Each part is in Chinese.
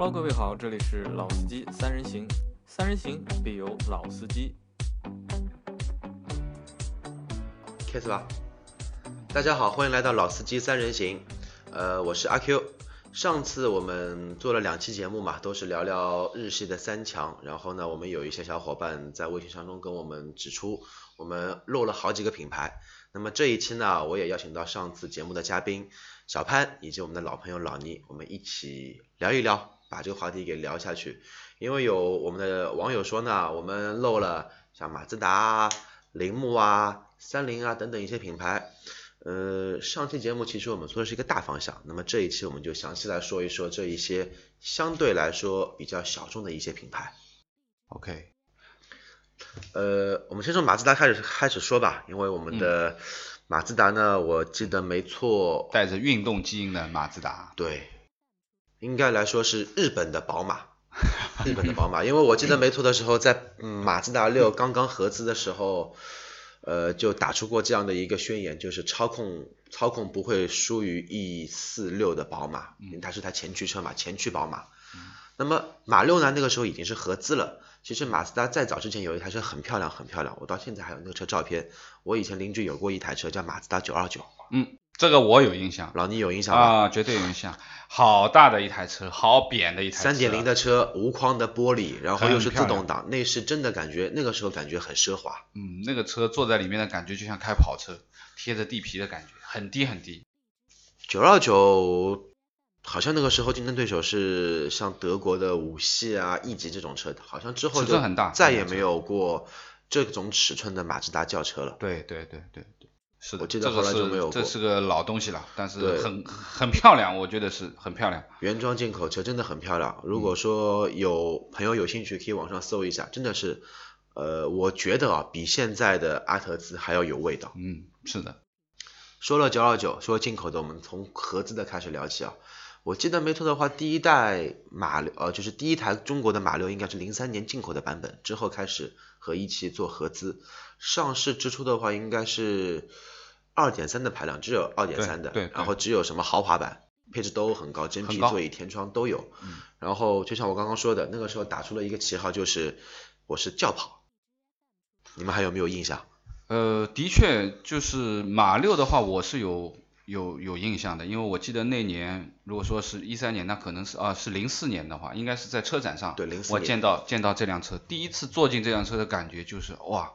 Hello，各位好，这里是老司机三人行，三人行必有老司机。开始吧。大家好，欢迎来到老司机三人行。呃，我是阿 Q。上次我们做了两期节目嘛，都是聊聊日系的三强。然后呢，我们有一些小伙伴在微信当中跟我们指出，我们漏了好几个品牌。那么这一期呢，我也邀请到上次节目的嘉宾小潘以及我们的老朋友老倪，我们一起聊一聊，把这个话题给聊下去。因为有我们的网友说呢，我们漏了像马自达啊、铃木啊、三菱啊等等一些品牌。呃，上期节目其实我们说的是一个大方向，那么这一期我们就详细来说一说这一些相对来说比较小众的一些品牌。OK，呃，我们先从马自达开始开始说吧，因为我们的马自达呢，我记得没错，带着运动基因的马自达，对，应该来说是日本的宝马，日本的宝马，因为我记得没错的时候，在嗯马自达六刚刚合资的时候，呃，就打出过这样的一个宣言，就是操控操控不会输于 E 四六的宝马，因为它是台前驱车嘛，前驱宝马。那么马六呢，那个时候已经是合资了。其实马自达再早之前有一台车很漂亮，很漂亮，我到现在还有那个车照片。我以前邻居有过一台车叫马自达九二九，嗯，这个我有印象老倪有印象吧？啊，绝对有印象，好大的一台车，好扁的一台车，三点零的车，无框的玻璃，然后又是自动挡，内饰真的感觉那个时候感觉很奢华。嗯，那个车坐在里面的感觉就像开跑车，贴着地皮的感觉，很低很低。九二九好像那个时候竞争对手是像德国的五系啊、E 级这种车，好像之后就很大再也没有过这种尺寸的马自达轿车了。对对对对对，是的，我记得这个后来就没有这是个老东西了，但是对很很漂亮，我觉得是很漂亮。原装进口车真的很漂亮。如嗯果说有朋友有兴趣，可以网上搜一下，真的是，呃，我觉得啊，比现在的阿特兹还要有味道。嗯，是的，说了九二九，说进口的，我们从合资的开始聊起啊。我记得没错的话，第一代马六，呃，就是第一台中国的马六应该是零三年进口的版本，之后开始和一汽做合资。上市之初的话，应该是二点三的排量，只有二点三的，对对然后只有什么豪华版，配置都很高，真皮座椅、天窗都有。嗯然后就像我刚刚说的，那个时候打出了一个旗号，就是我是轿跑。你们还有没有印象？呃，的确，就是马六的话，我是有有有印象的，因为我记得那年，如果说是一三年，那可能是啊是零四年的话，应该是在车展上，对零四年。我见到见到这辆车，第一次坐进这辆车的感觉就是哇，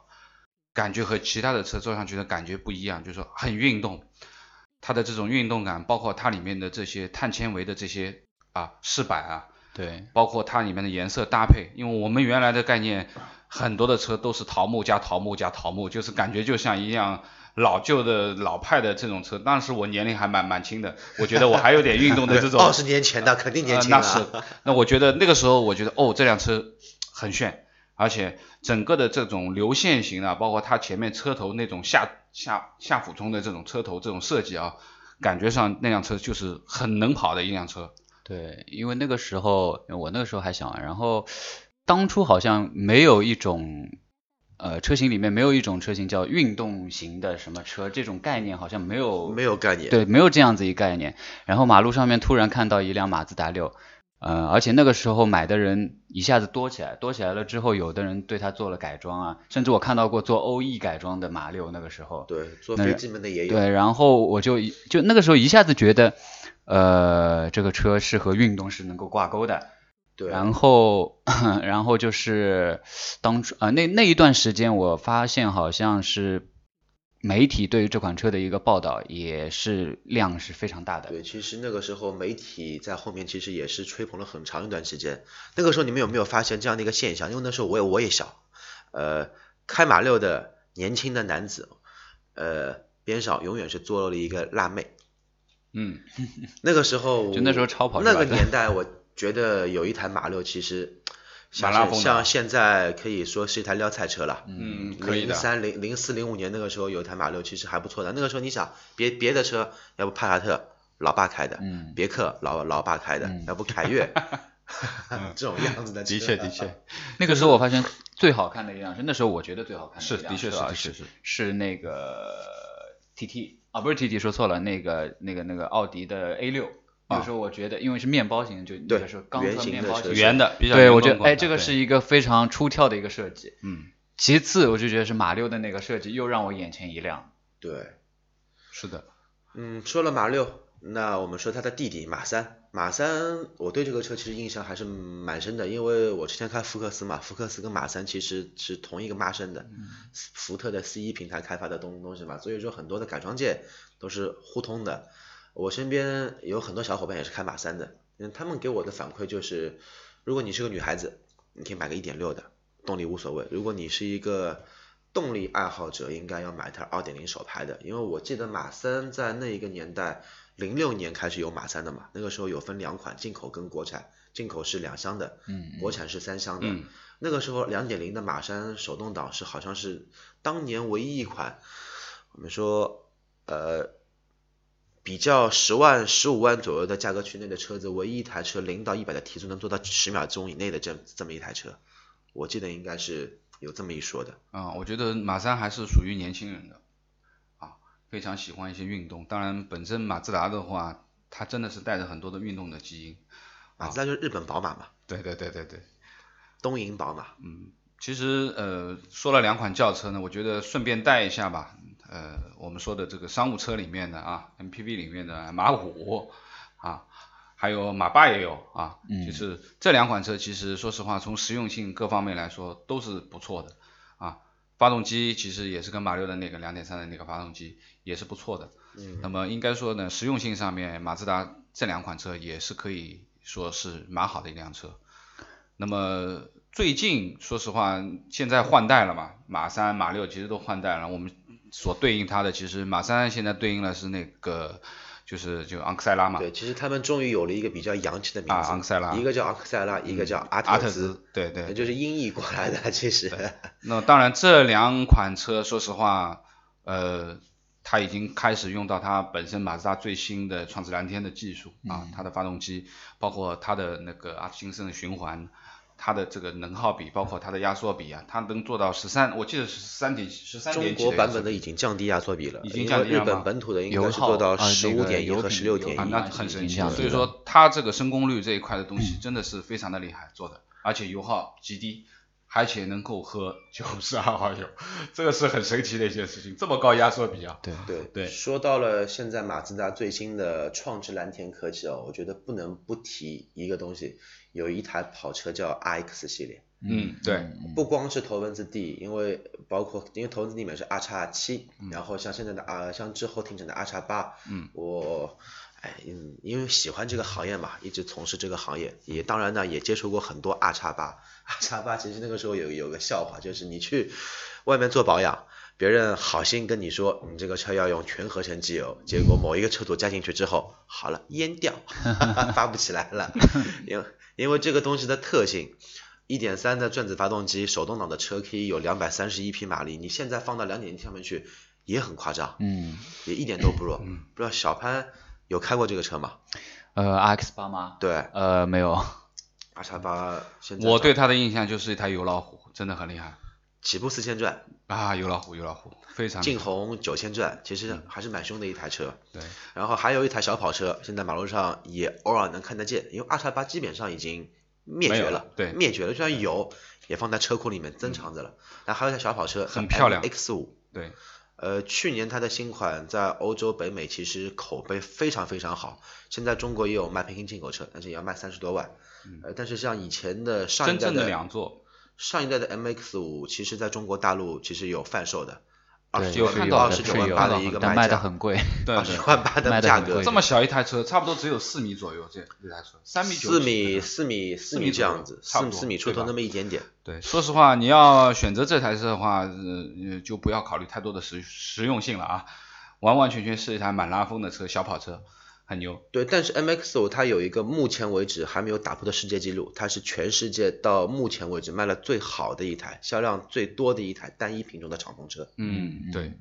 感觉和其他的车坐上去的感觉不一样，就是说很运动，它的这种运动感，包括它里面的这些碳纤维的这些啊饰板啊，对，包括它里面的颜色搭配，因为我们原来的概念，很多的车都是桃木加桃木加桃木，就是感觉就像一辆老旧的老派的这种车。当时我年龄还蛮蛮轻的，我觉得我还有点运动的这种。二十年前的肯定年轻那是，那我觉得那个时候，我觉得哦，这辆车很炫，而且整个的这种流线型啊，包括它前面车头那种下下下俯冲的这种车头这种设计啊，感觉上那辆车就是很能跑的一辆车。对，因为那个时候我那个时候还小啊，然后当初好像没有一种呃车型里面没有一种车型叫运动型的什么车这种概念，好像没有没有概念。对，没有这样子一个概念。然后马路上面突然看到一辆马自达六，呃，而且那个时候买的人一下子多起来，多起来了之后，有的人对它做了改装啊，甚至我看到过做欧 E 改装的马六，那个时候。对，做那飞机们的也有。对，然后我就一就那个时候一下子觉得，呃，这个车是和运动是能够挂钩的。对，然后，然后就是当初啊、呃，那那一段时间，我发现好像是媒体对于这款车的一个报道也是量是非常大的。对，其实那个时候媒体在后面其实也是吹捧了很长一段时间。那个时候你们有没有发现这样的一个现象？因为那时候我也我也小，呃，开马六的年轻的男子，呃，边上永远是坐了一个辣妹。嗯，那个时候，就那时候超跑那个年代，我觉得有一台马六其实像蛮拉风像现在可以说是一台撩菜车了。嗯可以的。零三零零四零五年那个时候有一台马六，其实还不错的。那个时候你想，别别的车，要不帕萨特老爸开的，嗯。别克老老爸开的，嗯。要不凯越 这种样子的车。的确的确，那个时候我发现最好看的一辆车，那时候我觉得最好看的是一辆的确是是的确是。是那个 TT 啊，不是 TT 说错了，那个那个那个奥迪的 A 六就是说我觉得因为是面包型，就对那个是钢圆形的面包型，圆的，比较对我觉得哎，这个是一个非常出挑的一个设计。嗯，其次，我就觉得是马六的那个设计又让我眼前一亮。对，是的，嗯，说了马六，那我们说他的弟弟马三。马三，我对这个车其实印象还是蛮深的，因为我之前开福克斯嘛，福克斯跟马三其实是同一个妈生的，福特的 C 一平台开发的东东西嘛，所以说很多的改装件都是互通的。我身边有很多小伙伴也是开马三的，嗯，他们给我的反馈就是，如果你是个女孩子，你可以买个一点六的，动力无所谓；如果你是一个动力爱好者，应该要买台二点零手排的，因为我记得马三在那一个年代，零六年开始有马三的嘛，那个时候有分两款，进口跟国产，进口是两厢的，嗯，国产是三厢的。嗯那个时候两点零的马三手动挡是好像是当年唯一一款，我们说呃比较十万十五万左右的价格区内的车子，唯一一台车零到一百的提速能做到十秒钟以内的这这么一台车，我记得应该是有这么一说的。啊、我觉得马三还是属于年轻人的，啊，非常喜欢一些运动。当然，本身马自达的话，它真的是带着很多的运动的基因。马自达就是日本宝马嘛，对对对对对，东瀛宝马。嗯其实呃，说了两款轿车呢，我觉得顺便带一下吧。呃，我们说的这个商务车里面的啊，MPV 里面的马五啊，还有马八也有啊。嗯就是这两款车，其实说实话，从实用性各方面来说都是不错的啊。发动机其实也是跟马六的那个2.3的那个发动机也是不错的。嗯那么应该说呢，实用性上面，马自达这两款车也是可以说是蛮好的一辆车。那么最近说实话，现在换代了嘛，马三、马六其实都换代了。我们所对应它的，其实马三现在对应的是那个就是就昂克赛拉嘛，对，其实他们终于有了一个比较洋气的名字，啊昂克赛拉一个叫昂克赛拉，一个叫阿阿特兹兹，，对对就是音译过来的，其实。那当然，这两款车，说实话，呃，它已经开始用到它本身马自达最新的创智蓝天的技术啊，它的发动机，包括它的那个阿特金森的循环，它的这个能耗比，包括它的压缩比啊，它能做到十三，我记得是十三点十三点几国版本的已经降低压缩比了，已经降低日本本土的应该是做到十五点一油和十六点一。那很神奇所以说，它这个升功率这一块的东西真的是非常的厉害做的，而且油耗极低，而且能够喝九十二号油，这个是很神奇的一件事情。这么高压缩比啊，对，对对说到了现在马自达最新的创智蓝天科技哦，我觉得不能不提一个东西，有一台跑车叫 RX 系列，嗯，对，不光是头文字 D，因为包括因为头文字 D 里面是 R 叉七，然后像现在的啊，像之后停产的 R 叉八，嗯，我。哎，嗯，因为喜欢这个行业嘛，一直从事这个行业，也当然呢也接触过很多 R 叉八。R 叉八其实那个时候有有个笑话，就是你去外面做保养，别人好心跟你说你这个车要用全合成机油，结果某一个车主加进去之后，好了淹掉，发不起来了，因为因为这个东西的特性。一点三的转子发动机，手动挡的车可以有两百三十一匹马力，你现在放到两点零上面去也很夸张，嗯，也一点都不弱。不知道小潘有开过这个车吗？呃，RX 八吗？对呃，没有，，R 叉八现在我对它的印象就是一台油老虎，真的很厉害起步四千转，啊，有老虎，有老虎，非常劲红九千转，其实还是蛮凶的一台车。对，然后还有一台小跑车，现在马路上也偶尔能看得见，因为二叉八基本上已经灭绝了，对灭绝了，就算有也放在车库里面珍藏着了。然后还有一台小跑车，很漂亮 X 五。对，呃，去年它的新款在欧洲、北美其实口碑非常非常好，现在中国也有卖平行进口车，但是也要卖三十多万。呃，但是像以前的上一代真正的两座，上一代的 MX 五，其实在中国大陆其实有贩售的，二对，十有是有的，二十九万八的一个但卖的价，很贵。对二十九，万八的价格，这么小一台车，差不多只有四米左右，这这台车，三米九四米四米四米米这样子，四四米出头那么一点点。对，说实话，你要选择这台车的话，呃，呃就不要考虑太多的实实用性了啊，完完全全是一台满拉风的车，小跑车，很牛。对，但是 MX 五它有一个目前为止还没有打破的世界纪录，它是全世界到目前为止卖了最好的一台，销量最多的一台单一品种的敞篷车。嗯，对，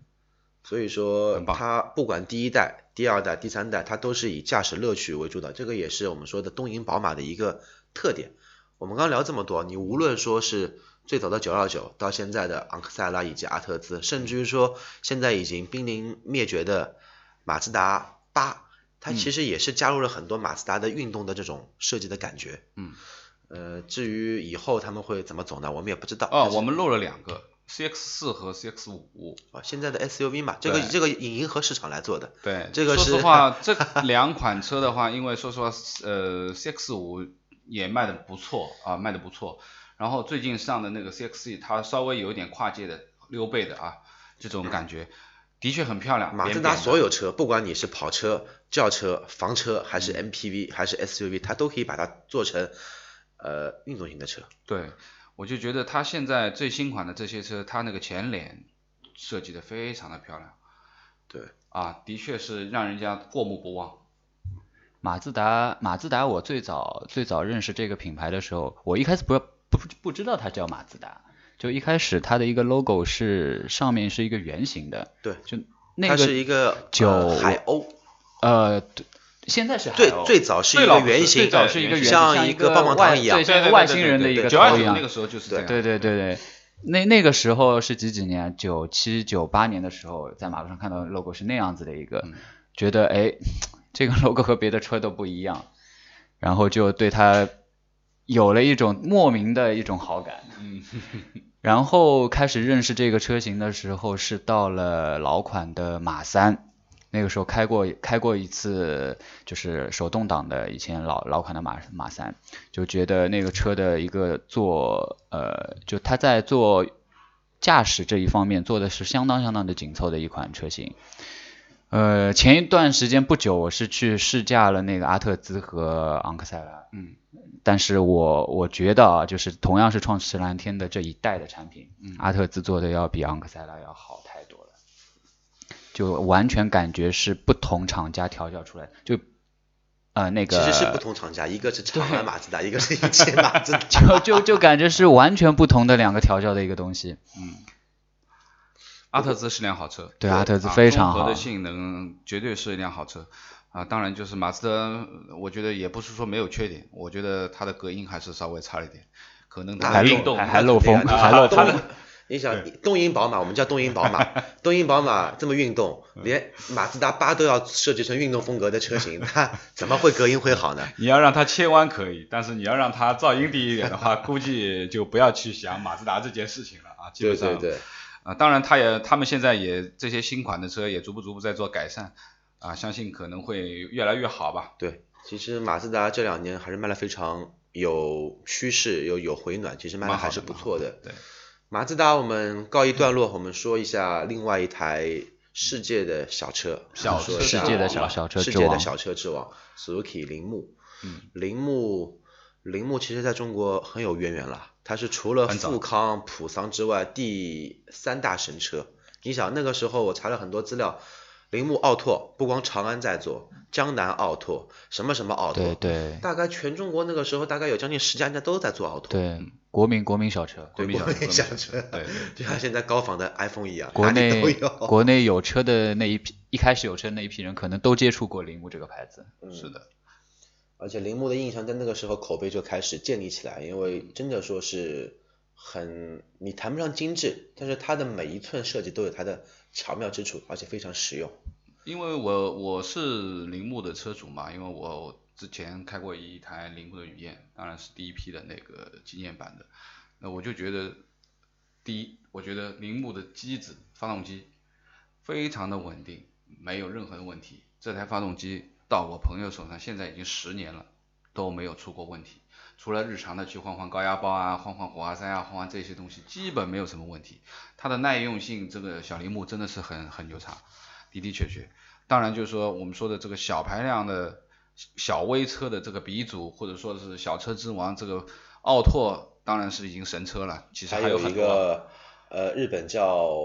所以说它不管第一代、第二代、第三代，它都是以驾驶乐趣为主的，这个也是我们说的东瀛宝马的一个特点。我们刚刚聊这么多，你无论说是最早的929，到现在的昂克赛拉以及阿特兹，甚至于说现在已经濒临灭绝的马自达八，它其实也是加入了很多马自达的运动的这种设计的感觉。嗯。呃，至于以后他们会怎么走呢？我们也不知道。哦，我们漏了两个，CX 四和 CX 五。啊，现在的 SUV 嘛，这个这个以迎合市场来做的。对，这个说实话，这两款车的话，因为说实话，呃，CX 五也卖的不错啊，卖的不错。然后最近上的那个 CX-E，它稍微有一点跨界的溜背的啊，这种感觉的确很漂亮。马自达所有车，不管你是跑车、轿车、房车，还是 MPV，还是 SUV，它都可以把它做成。呃，运动型的车，对，我就觉得它现在最新款的这些车，它那个前脸设计的非常的漂亮，对，啊，的确是让人家过目不忘。马自达，马自达，我最早最早认识这个品牌的时候，我一开始不不不知道它叫马自达，就一开始它的一个 logo 是上面是一个圆形的，对，就那个是一个九海鸥，呃，对。现在是最最早是一个圆形，像一个棒棒糖一样，像一个外星人的一个头一样。那个时候就是这样。对对对对，那那个时候是几几年？九七九八年的时候，在马路上看到 logo 是那样子的一个，觉得哎，这个 logo 和别的车都不一样，然后就对它有了一种莫名的一种好感。嗯。然后开始认识这个车型的时候，是到了老款的马三。那个时候开过开过一次，就是手动挡的以前老老款的马马三，就觉得那个车的一个做呃，就它在做驾驶这一方面做的是相当相当的紧凑的一款车型。呃，前一段时间不久，我是去试驾了那个阿特兹和昂克赛拉，嗯，但是我我觉得啊，就是同样是创驰蓝天的这一代的产品，嗯，阿特兹做的要比昂克赛拉要好。就完全感觉是不同厂家调教出来，就呃那个其实是不同厂家，一个是长安马自达，一个是一汽马自达，就就就感觉是完全不同的两个调教的一个东西。嗯，阿特兹是辆好车，对阿特兹非常好，的性能绝对是一辆好车啊。当然就是马自达，我觉得也不是说没有缺点，我觉得它的隔音还是稍微差了一点，可能它还运动还漏风，还漏风。你想东瀛宝马，我们叫东瀛宝马，东瀛宝马这么运动，连马自达八都要设计成运动风格的车型，它怎么会隔音会好呢？你要让它切弯可以，但是你要让它噪音低一点的话，估计就不要去想马自达这件事情了啊。基本上，对对对。啊，当然，它也，他们现在也这些新款的车也逐步逐步在做改善，啊，相信可能会越来越好吧。对，其实马自达这两年还是卖的非常有趋势，有有回暖，其实卖的还是不错的。对。马自达，我们告一段落，我们说一下另外一台世界的小车，小车世界的小小车世界的小车之王，Suzuki 铃木。嗯，铃木，铃木其实在中国很有渊源了，它是除了富康、普桑之外第三大神车。你想那个时候我查了很多资料，铃木奥拓不光长安在做，江南奥拓，什么什么奥拓，对对，大概全中国那个时候大概有将近十家人家都在做奥拓。对。国民国民小车，国民小车，对，就像现在高仿的 iPhone 一样，国内都有。国内有车的那一批，一开始有车那一批人，可能都接触过铃木这个牌子。是的，而且铃木的印象在那个时候口碑就开始建立起来，因为真的说是很，你谈不上精致，但是它的每一寸设计都有它的巧妙之处，而且非常实用。因为我我是铃木的车主嘛，因为我。之前开过一台铃木的雨燕，当然是第一批的那个纪念版的。那我就觉得，第一，我觉得铃木的机子发动机非常的稳定，没有任何的问题。这台发动机到我朋友手上现在已经十年了，都没有出过问题。除了日常的去换换高压包啊，换换火花塞啊，换换这些东西，基本没有什么问题。它的耐用性，这个小铃木真的是很很牛叉，的的确确。当然就是说我们说的这个小排量的。小微车的这个鼻祖，或者说是小车之王，这个奥拓当然是已经神车了。其实还有一个呃，日本叫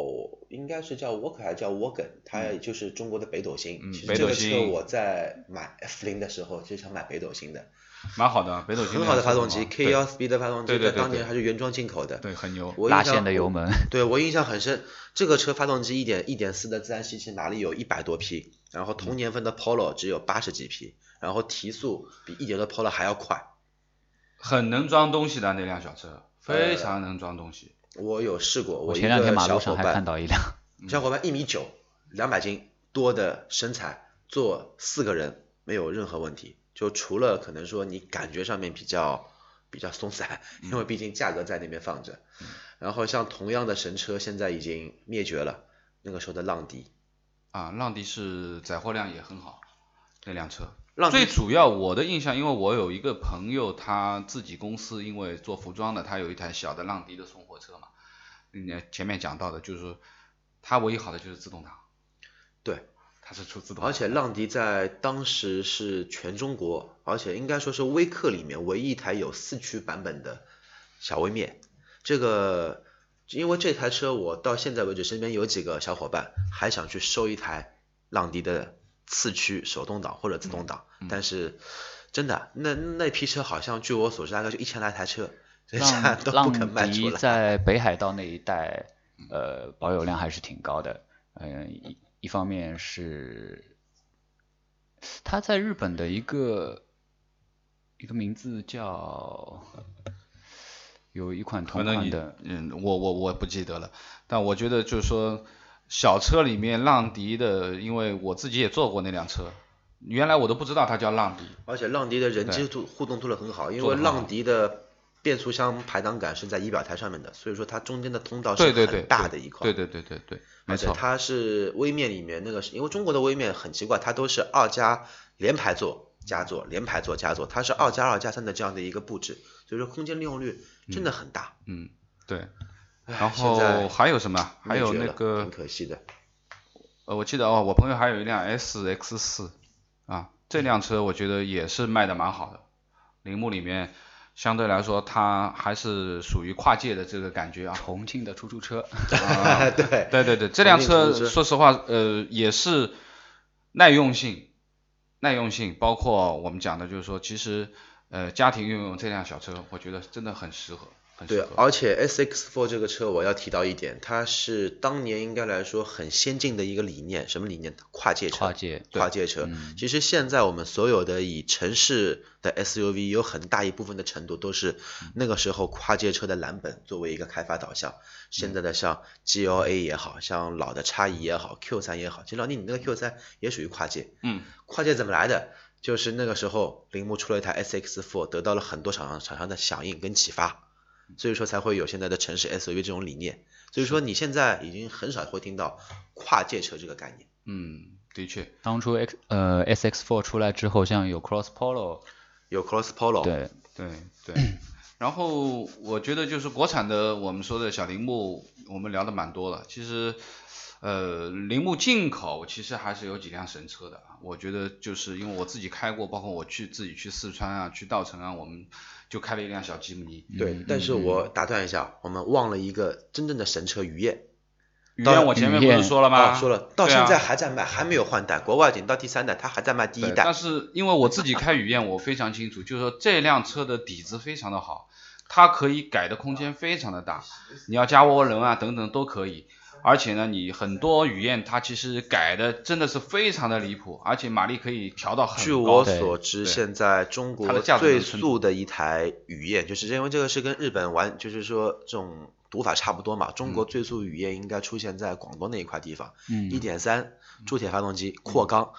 应该是叫沃克还是叫沃根，它就是中国的北斗星。嗯，其实这个车我在买 F 零的时候就想买北斗星的。蛮好的，北斗星。很好的发动机，K 幺 Speed 的发动机，在当年还是原装进口的。对，很牛。拉线的油门。对我印象很深，这个车发动机一点一点四的自然吸气马力有一百多匹，然后同年份的 Polo 只有八十几匹。然后提速比一点的 Polo 还要快，很能装东西的那辆小车，非常能装东西。我有试过，我前两天马路上还看到一辆，小伙伴一米九，两百斤多的身材，坐四个人没有任何问题，就除了可能说你感觉上面比较比较松散，因为毕竟价格在那边放着。然后像同样的神车现在已经灭绝了，那个时候的浪迪，啊，浪迪是载货量也很好，那辆车。浪最主要我的印象，因为我有一个朋友，他自己公司因为做服装的，他有一台小的浪迪的送货车嘛。嗯，前面讲到的就是说，它唯一好的就是自动挡，对，它是出自的，而且浪迪在当时是全中国，而且应该说是微客里面唯一一台有四驱版本的小微面。这个因为这台车我到现在为止身边有几个小伙伴还想去收一台浪迪的四驱手动挡或者自动挡，但是真的那那批车好像据我所知大概就一千来台车，人家浪 都不肯卖浪迪出来。在北海道那一带，呃，保有量还是挺高的。嗯、一一方面是他在日本的一个一个名字叫有一款同款的，嗯，我我我不记得了，但我觉得就是说小车里面浪迪的，因为我自己也坐过那辆车，原来我都不知道它叫浪迪，而且浪迪的人机互动做得很好，因为浪迪的变速箱排挡杆是在仪表台上面的，所以说它中间的通道是对对对，很大的一块。对对对对对，没错，而且它是微面里面那个是，因为中国的微面很奇怪，它都是二加连排座加座，连排座加座，它是二加二加三的这样的一个布置，所以说空间利用率真的很大。嗯，对，然后还有什么？还有那个挺可惜的。呃，我记得哦，我朋友还有一辆 S X 四啊，这辆车我觉得也是卖的蛮好的，铃木里面相对来说它还是属于跨界的这个感觉啊。重庆的出租车，啊 对对对对，这辆车说实话，呃，也是耐用性，耐用性，包括我们讲的就是说，其实呃家庭用用这辆小车，我觉得真的很适合，对，而且 S X Four 这个车我要提到一点，它是当年应该来说很先进的一个理念，什么理念？跨界车。跨界，跨界车。嗯其实现在我们所有的以城市的 SUV 有很大一部分的程度都是那个时候跨界车的蓝本作为一个开发导向。现在的像 GLA 也好像老的叉一也好，Q 3也好，其实老弟你那个 Q 3也属于跨界。嗯，跨界怎么来的？就是那个时候铃木出了一台 S X Four，得到了很多厂商厂商的响应跟启发，所以说才会有现在的城市 SUV 这种理念。所以说你现在已经很少会听到跨界车这个概念。嗯，的确，当初 X 呃 SX4 出来之后，像有 Cross Polo，有 Cross Polo，对，对对。然后我觉得就是国产的，我们说的小铃木，我们聊的蛮多了。其实，呃，铃木进口其实还是有几辆神车的啊。我觉得就是因为我自己开过，包括我去自己去四川啊，去稻城啊，我们就开了一辆小吉姆尼。对，但是我打断一下，我们忘了一个真正的神车雨燕。雨到燕我前面不是说了吗？哦，说了，到现在还在卖，还没有换代，国外已经到第三代，它还在卖第一代但。是因为我自己开雨燕，我非常清楚，就是说这辆车的底子非常的好，它可以改的空间非常的大，你要加涡轮啊等等都可以。而且呢，你很多雨燕它其实改的真的是非常的离谱，而且马力可以调到很据。我所知，现在中国的最速的一台雨燕，就是因为这个是跟日本玩，就是说这种读法差不多嘛。中国最速雨燕应该出现在广东那一块地方，嗯一点三铸铁发动机扩缸，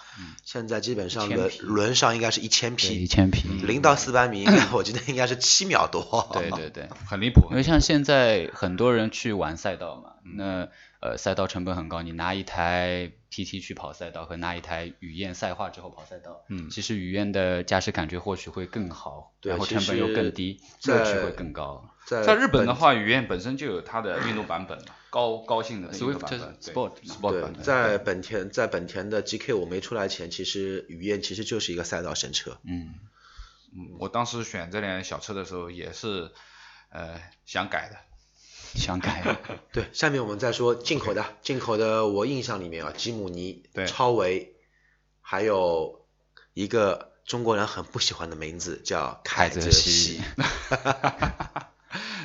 现在基本上轮轮上应该是一千匹，一，千匹，零到四百米，我记得应该是七秒多。对对对。很离谱因。为像现在很多人去玩赛道嘛，那呃赛道成本很高，你拿一台 PT 去跑赛道和拿一台雨燕赛化之后跑赛道，嗯其实雨燕的驾驶感觉或许会更好，对然后成本又更低，在乐趣会更高。在在日本的话，雨燕本身就有它的运动版本嘛，高高性的那个 Swift 版本 Sport Sport 对版，本。在本田在本田的 GK 五没出来前，其实雨燕其实就是一个赛道神车。嗯，嗯，我当时选这辆小车的时候也是呃想改的。想改，对，下面我们再说进口的，进口的我印象里面啊，吉姆尼对、超维，还有一个中国人很不喜欢的名字叫凯泽西。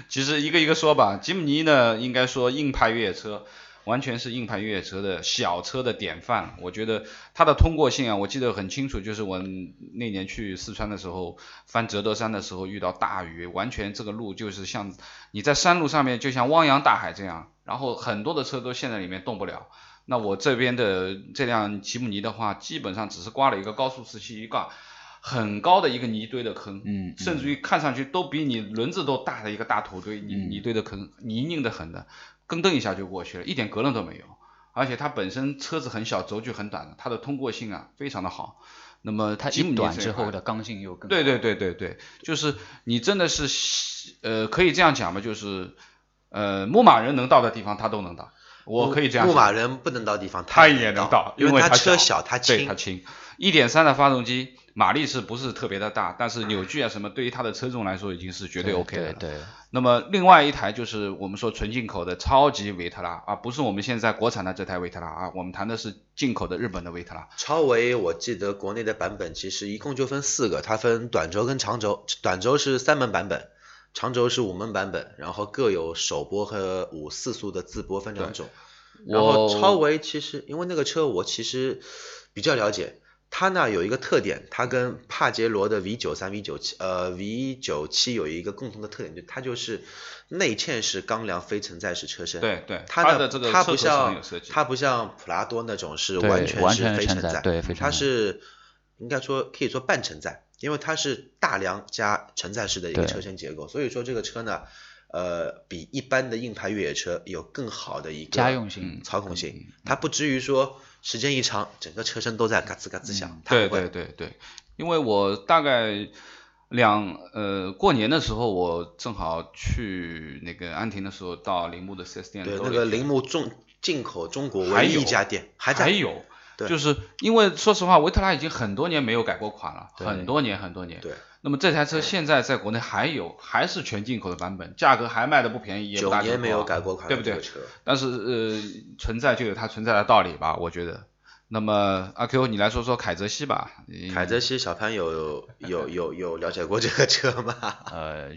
其实一个一个说吧，吉姆尼呢，应该说硬派越野车，完全是硬派越野车的小车的典范。我觉得它的通过性啊，我记得很清楚，就是我那年去四川的时候，翻折德山的时候遇到大雨，完全这个路就是像你在山路上面就像汪洋大海这样，然后很多的车都陷在里面动不了。那我这边的这辆吉姆尼的话，基本上只是刮了一个高速四驱一挂很高的一个泥堆的坑，嗯，甚至于看上去都比你轮子都大的一个大土堆，泥泥堆的坑，泥泞的很的，跟蹬一下就过去了，一点隔楞都没有。而且它本身车子很小，轴距很短的，它的通过性啊非常的好。那么它一款之后的刚性又更对对对对对，就是你真的是呃可以这样讲吧，就是呃牧马人能到的地方它都能到，我可以这样牧马人不能到地方，它也也能到，因为它车小，它轻对它。轻。一点三的发动机马力是不是特别的大？但是扭矩啊什么，对于它的车重来说已经是绝对 OK 的了。对对，那么另外一台就是我们说纯进口的超级维特拉啊，不是我们现在国产的这台维特拉啊，我们谈的是进口的日本的维特拉。超维我记得国内的版本其实一共就分四个，它分短轴跟长轴，短轴是三门版本，长轴是五门版本，然后各有首播和五四速的自播分两种。然后超维其实因为那个车我其实比较了解，它呢有一个特点，它跟帕杰罗的 V 九三、V 九七呃 V 九七有一个共同的特点，就它就是内嵌式钢梁非承载式车身。对对，它的这个它不车头是很像有设计。它不像普拉多那种是完全是非承载，对它是应该说可以说半承载，因为它是大梁加承载式的一个车身结构，所以说这个车呢，呃，比一般的硬派越野车有更好的一个家用性操控性，它不至于说时间一长整个车身都在嘎吱嘎吱响，它对对对对，因为我大概两呃过年的时候，我正好去那个安亭的时候，到铃木的 4S 店那个铃木中进口中国唯一一家店还在还有，对就是因为说实话，维特拉已经很多年没有改过款了，很多年很多年。对。那么这台车现在在国内还有，还是全进口的版本，价格还卖的不便宜，也不九年没有改过款对不对这个？车。但是呃，存在就有它存在的道理吧，我觉得。那么阿 Q，你来说说凯泽西吧。嗯凯泽西小潘有有有有了解过这个车吗？呃，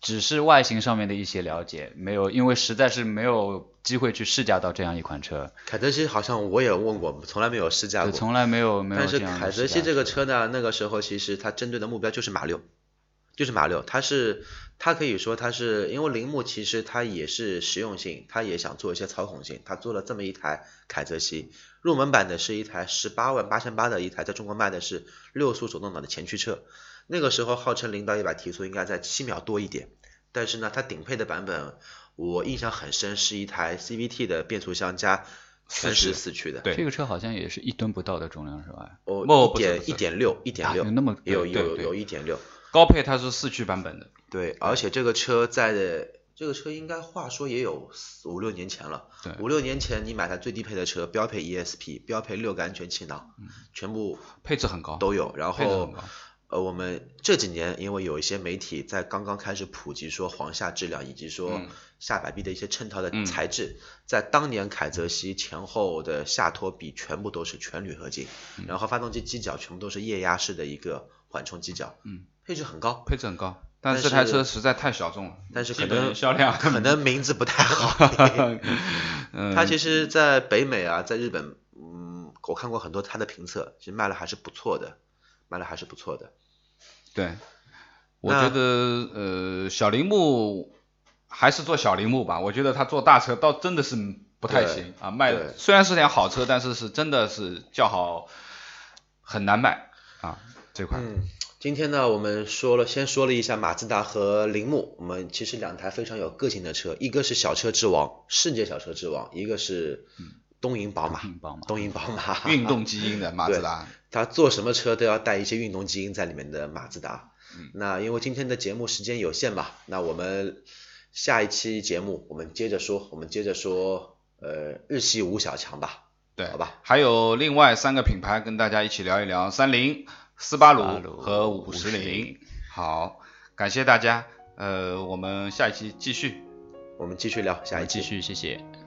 只是外形上面的一些了解，没有，因为实在是没有机会去试驾到这样一款车，凯泽西好像我也问过，从来没有试驾，过。从来没有没有但是凯泽西这个车呢，那个时候其实它针对的目标就是马六，就是马六。它是它可以说它是因为铃木其实它也是实用性，它也想做一些操控性，它做了这么一台凯泽西。入门版的是一台十八万八千八的一台，在中国卖的是六速手动挡的前驱车。那个时候号称零到一百提速应该在七秒多一点，但是呢，它顶配的版本我印象很深，是一台 CVT 的变速箱加全时四驱的。对这个车好像也是一吨不到的重量是吧？哦，不一点一点六，一点六，那么有对有对有一点六，高配它是四驱版本的，对，而且这个车在的这个车应该话说也有四五六年前了，对五六年前你买台最低配的车，标配 ESP，标配六个安全气囊，嗯全部配置很高，都有，然后配置很高。呃，我们这几年因为有一些媒体在刚刚开始普及说黄下质量以及说嗯下摆臂的一些衬套的嗯材质，在当年凯泽西前后的下托臂全部都是全铝合金，嗯然后发动机机脚全部都是液压式的一个缓冲机脚，嗯，配置很高，配置很高，但但是这台车实在太小众了，但是可能销量可能名字不太好。嗯，它其实在北美啊，在日本，嗯，我看过很多它的评测，其实卖了还是不错的，卖的还是不错的。对，我觉得呃小铃木还是做小铃木吧，我觉得他做大车倒真的是不太行啊，卖对虽然是辆好车，但是是真的是叫好很难卖啊这款。嗯，今天呢，我们说了，先说了一下马自达和铃木，我们其实两台非常有个性的车，一个是小车之王，世界小车之王，一个是东瀛宝马，东瀛宝马运动基因的马自达，他做什么车都要带一些运动基因在里面的马自达。嗯那因为今天的节目时间有限嘛，那我们下一期节目我们接着说，我们接着说呃日系五小强吧，对，好吧？还有另外三个品牌跟大家一起聊一聊，三菱、斯巴鲁和五十铃。好，感谢大家，呃，我们下一期继续。我们继续聊下一期继。续，谢谢。